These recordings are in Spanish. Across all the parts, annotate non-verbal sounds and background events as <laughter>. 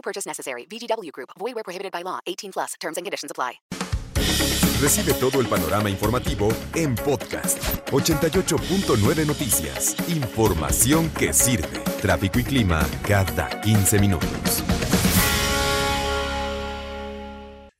No purchase necessary. VGW Group. Void where prohibited by law. 18 plus. Terms and conditions apply. Recibe todo el panorama informativo en podcast 88.9 Noticias. Información que sirve. Tráfico y clima cada 15 minutos.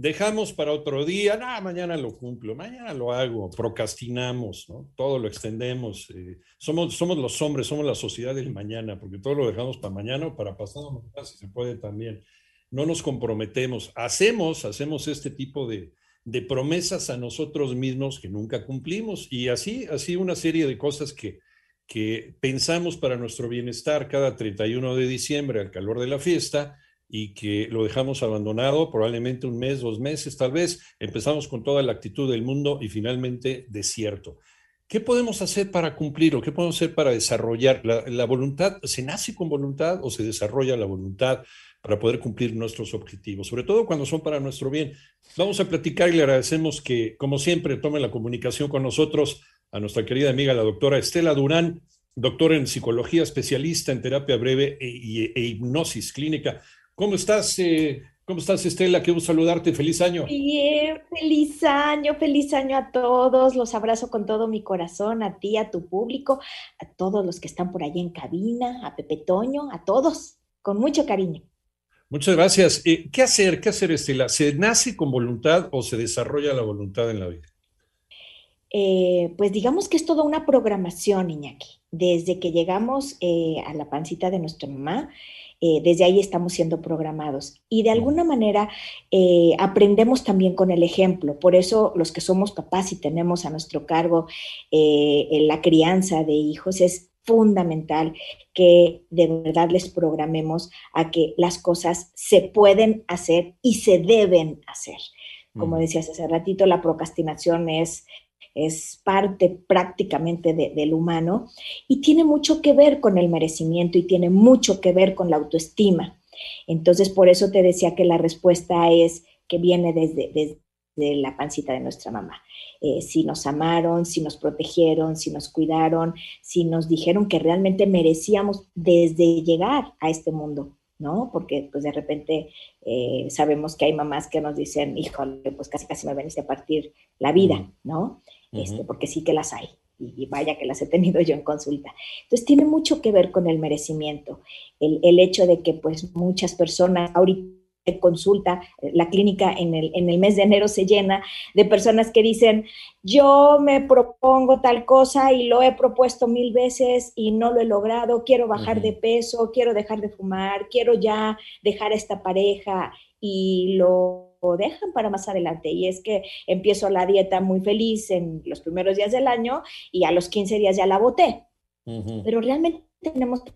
Dejamos para otro día, mañana lo cumplo, mañana lo hago, procrastinamos, ¿no? Todo lo extendemos. eh, somos, somos los hombres, somos la sociedad del mañana, porque todo lo dejamos para mañana o para pasado, si se puede también. No nos comprometemos, hacemos, hacemos este tipo de, de promesas a nosotros mismos que nunca cumplimos y así, así una serie de cosas que, que pensamos para nuestro bienestar cada 31 de diciembre al calor de la fiesta y que lo dejamos abandonado probablemente un mes, dos meses, tal vez empezamos con toda la actitud del mundo y finalmente desierto. ¿Qué podemos hacer para cumplirlo? ¿Qué podemos hacer para desarrollar? ¿La, la voluntad se nace con voluntad o se desarrolla la voluntad para poder cumplir nuestros objetivos? Sobre todo cuando son para nuestro bien. Vamos a platicar y le agradecemos que, como siempre, tome la comunicación con nosotros a nuestra querida amiga, la doctora Estela Durán, doctora en psicología, especialista en terapia breve e, e- e hipnosis clínica. ¿Cómo estás, eh, ¿Cómo estás, Estela? Gusto saludarte. Feliz año. Bien, feliz año, feliz año a todos. Los abrazo con todo mi corazón, a ti, a tu público, a todos los que están por allá en cabina, a Pepe Toño, a todos, con mucho cariño. Muchas gracias. Eh, ¿Qué hacer? ¿Qué hacer, Estela? ¿Se nace con voluntad o se desarrolla la voluntad en la vida? Eh, pues digamos que es toda una programación, Iñaki. Desde que llegamos eh, a la pancita de nuestra mamá, eh, desde ahí estamos siendo programados. Y de alguna manera eh, aprendemos también con el ejemplo. Por eso los que somos papás y tenemos a nuestro cargo eh, en la crianza de hijos es fundamental que de verdad les programemos a que las cosas se pueden hacer y se deben hacer. Como Mm. decías hace ratito, la procrastinación es es parte prácticamente de- del humano y tiene mucho que ver con el merecimiento y tiene mucho que ver con la autoestima. Entonces, por eso te decía que la respuesta es que viene desde, desde la pancita de nuestra mamá. Eh, si nos amaron, si nos protegieron, si nos cuidaron, si nos dijeron que realmente merecíamos desde llegar a este mundo. ¿no? Porque pues de repente eh, sabemos que hay mamás que nos dicen, híjole, pues casi casi me veniste a partir la vida, Ujú. Este, porque sí que las hay. Y, y vaya que las he tenido yo en consulta. Entonces tiene mucho que ver con el merecimiento, el, el hecho de que pues muchas personas ahorita consulta, la clínica en el, en el mes de enero se llena de personas que dicen, yo me propongo tal cosa y lo he propuesto mil veces y no lo he logrado, quiero bajar de peso, quiero dejar de fumar, quiero ya dejar a esta pareja y lo dejan para más adelante. Y es que empiezo la dieta muy feliz en los primeros días del año y a los 15 días ya la boté. Pero realmente tenemos que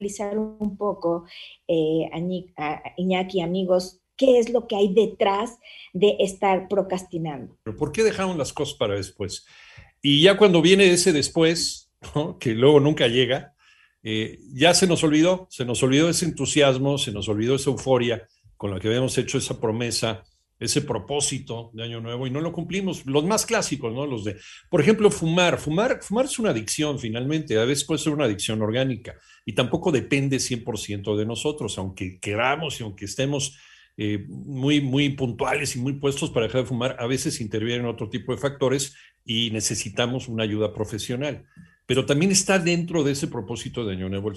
analizar un poco, eh, a- Iñaki, amigos, qué es lo que hay detrás de estar procrastinando. Pero ¿por qué dejamos las cosas para después? Y ya cuando viene ese después, ¿no? que luego nunca llega, eh, ya se nos olvidó, se nos olvidó ese entusiasmo, se nos olvidó esa euforia con la que habíamos hecho esa promesa, ese propósito de Año Nuevo y no lo cumplimos. Los más clásicos, ¿no? Los de, por ejemplo, fumar. Fumar, fumar es una adicción finalmente, a veces puede ser una adicción orgánica y tampoco depende 100% de nosotros, aunque queramos y aunque estemos eh, muy, muy puntuales y muy puestos para dejar de fumar, a veces intervienen otro tipo de factores y necesitamos una ayuda profesional. Pero también está dentro de ese propósito de Año Nuevo el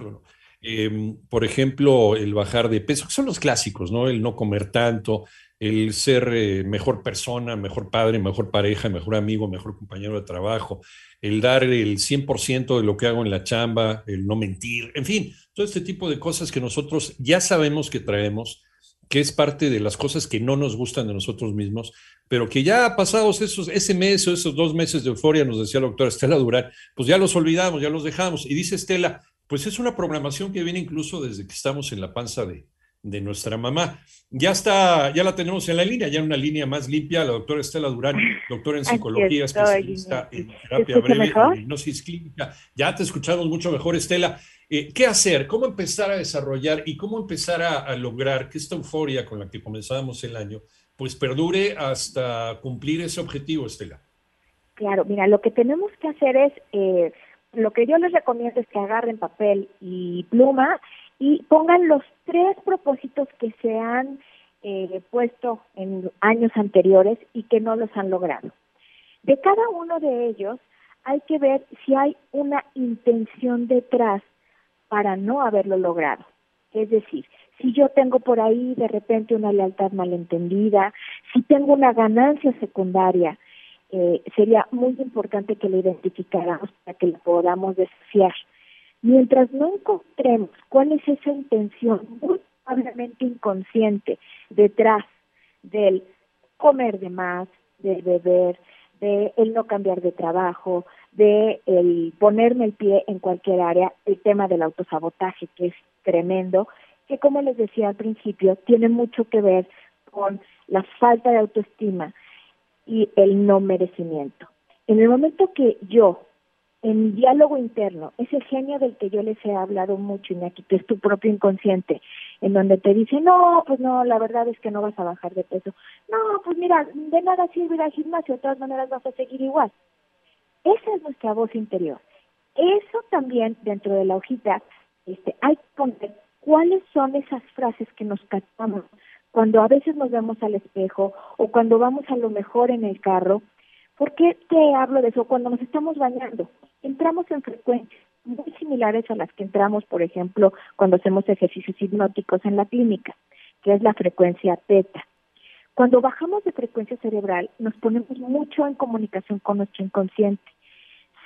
¿no? Eh, por ejemplo, el bajar de peso, que son los clásicos, ¿no? El no comer tanto, el ser eh, mejor persona, mejor padre, mejor pareja, mejor amigo, mejor compañero de trabajo, el dar el 100% de lo que hago en la chamba, el no mentir, en fin, todo este tipo de cosas que nosotros ya sabemos que traemos, que es parte de las cosas que no nos gustan de nosotros mismos, pero que ya pasados esos, ese mes o esos dos meses de euforia, nos decía la doctora Estela Durán, pues ya los olvidamos, ya los dejamos. Y dice Estela, pues es una programación que viene incluso desde que estamos en la panza de, de nuestra mamá. Ya está, ya la tenemos en la línea, ya en una línea más limpia, la doctora Estela Durán, doctora en psicología, especialista en terapia breve, en hipnosis clínica. Ya te escuchamos mucho mejor, Estela. Eh, ¿Qué hacer? ¿Cómo empezar a desarrollar y cómo empezar a, lograr que esta euforia con la que comenzábamos el año, pues perdure hasta cumplir ese objetivo, Estela? Claro, mira, lo que tenemos que hacer es, eh, lo que yo les recomiendo es que agarren papel y pluma y pongan los tres propósitos que se han eh, puesto en años anteriores y que no los han logrado. De cada uno de ellos hay que ver si hay una intención detrás para no haberlo logrado. Es decir, si yo tengo por ahí de repente una lealtad malentendida, si tengo una ganancia secundaria, eh, sería muy importante que la identificáramos para que la podamos desafiar. Mientras no encontremos cuál es esa intención muy probablemente inconsciente detrás del comer de más, del beber, de el no cambiar de trabajo, de el ponerme el pie en cualquier área, el tema del autosabotaje que es tremendo, que como les decía al principio, tiene mucho que ver con la falta de autoestima y el no merecimiento. En el momento que yo en diálogo interno, ese genio del que yo les he hablado mucho, Iñaki, que es tu propio inconsciente, en donde te dice, no, pues no, la verdad es que no vas a bajar de peso. No, pues mira, de nada sirve ir al gimnasio, de todas maneras vas a seguir igual. Esa es nuestra voz interior. Eso también, dentro de la hojita, este, hay que poner cuáles son esas frases que nos captamos cuando a veces nos vemos al espejo o cuando vamos a lo mejor en el carro. ¿Por qué te hablo de eso? Cuando nos estamos bañando entramos en frecuencias muy similares a las que entramos, por ejemplo, cuando hacemos ejercicios hipnóticos en la clínica, que es la frecuencia teta. Cuando bajamos de frecuencia cerebral, nos ponemos mucho en comunicación con nuestro inconsciente.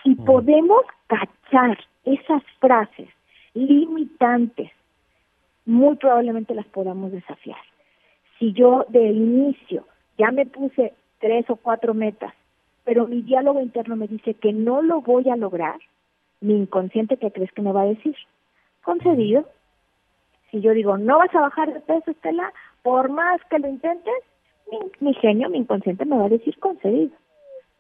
Si podemos cachar esas frases limitantes, muy probablemente las podamos desafiar. Si yo de inicio ya me puse tres o cuatro metas pero mi diálogo interno me dice que no lo voy a lograr, mi inconsciente, ¿qué crees que me va a decir? Concedido. Si yo digo, no vas a bajar de peso, Estela, por más que lo intentes, mi, genio, mi inconsciente me va a decir concedido.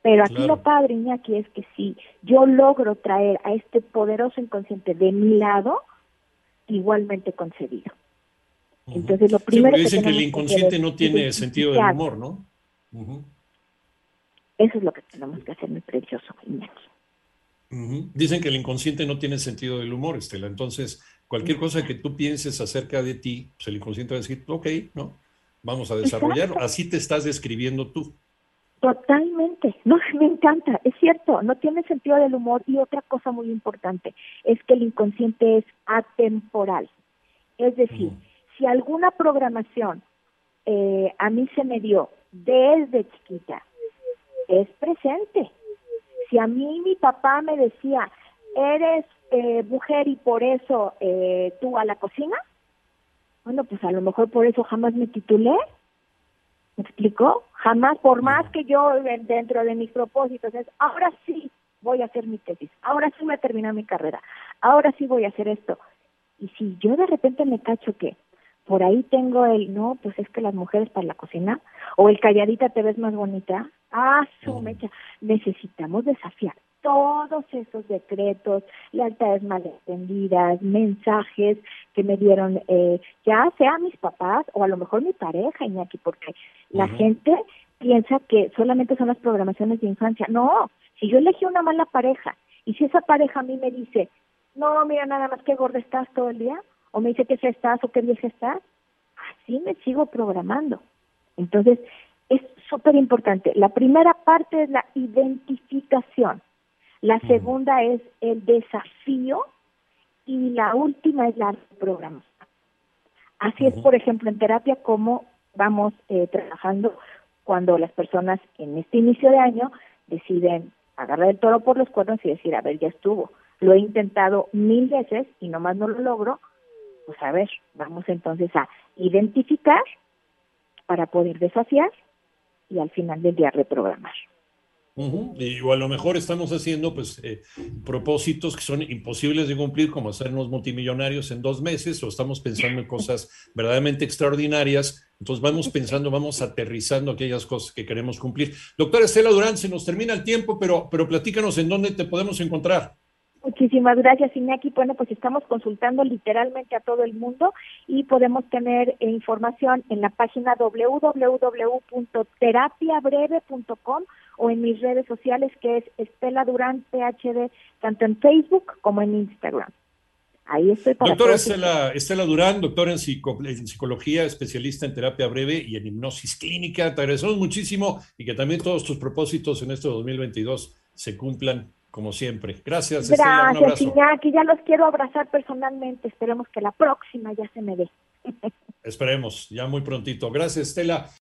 Pero aquí lo padre, Iñaki, es que si yo logro traer a este poderoso inconsciente de mi lado, igualmente concedido. Entonces, lo primero que dicen que, el inconsciente no tiene sentido del humor, ¿no? Eso es lo que tenemos que hacer, mi precioso Iñaki. Dicen que el inconsciente no tiene sentido del humor, Estela. Entonces, cualquier cosa que tú pienses acerca de ti, pues el inconsciente va a decir, ok, no, vamos a desarrollarlo. Así te estás describiendo tú. Totalmente, no, me encanta, es cierto, no tiene sentido del humor y otra cosa muy importante es que el inconsciente es atemporal, es decir, si alguna programación eh, a mí se me dio desde chiquita es presente. Si a mí mi papá me decía, eres eh, mujer y por eso eh, tú a la cocina, bueno, pues a lo mejor por eso jamás me titulé. ¿Me explicó? Jamás, por más que yo dentro de mis propósitos es, ahora sí voy a hacer mi tesis, ahora sí voy a terminar mi carrera, ahora sí voy a hacer esto. Y si yo de repente me cacho que por ahí tengo el, no, pues es que las mujeres para la cocina, o el calladita te ves más bonita, ah, su mecha, necesitamos desafiar todos esos decretos, lealtades malentendidas, mensajes que me dieron, eh, ya sea mis papás o a lo mejor mi pareja, Iñaki, porque la gente piensa que solamente son las programaciones de infancia. No, si yo elegí una mala pareja y si esa pareja a mí me dice, no, mira nada más que gorda estás todo el día, o me dice que se estás o qué vieja estás, así me sigo programando. Entonces, es súper importante. La primera parte es la identificación, la segunda es el desafío y la última es la programación. Así es, por ejemplo, en terapia, como vamos eh, trabajando cuando las personas en este inicio de año deciden agarrar el toro por los cuernos y decir, a ver, ya estuvo. Lo he intentado mil veces y nomás no lo logro, pues a ver, vamos entonces a identificar para poder desafiar y al final del día reprogramar. Y o a lo mejor estamos haciendo pues eh, propósitos que son imposibles de cumplir, como hacernos multimillonarios en dos meses, o estamos pensando en cosas verdaderamente extraordinarias. Entonces vamos pensando, vamos aterrizando aquellas cosas que queremos cumplir. Doctora Estela Durán, se nos termina el tiempo, pero, pero platícanos en dónde te podemos encontrar. Muchísimas gracias, Iñaki. Bueno, pues estamos consultando literalmente a todo el mundo y podemos tener información en la página www.terapiabreve.com o en mis redes sociales que es Estela Durán PhD, tanto en Facebook como en Instagram. Ahí estoy para Doctora Estela, Estela, Durán, doctora en, en, psicología, especialista en terapia breve y en hipnosis clínica. Te agradecemos muchísimo y que también todos tus propósitos en este 2022 se cumplan como siempre. Gracias, Estela. Gracias, Iñaki. Ya los quiero abrazar personalmente. Esperemos que la próxima ya se me dé. <laughs> Esperemos, ya muy prontito. Gracias, Estela.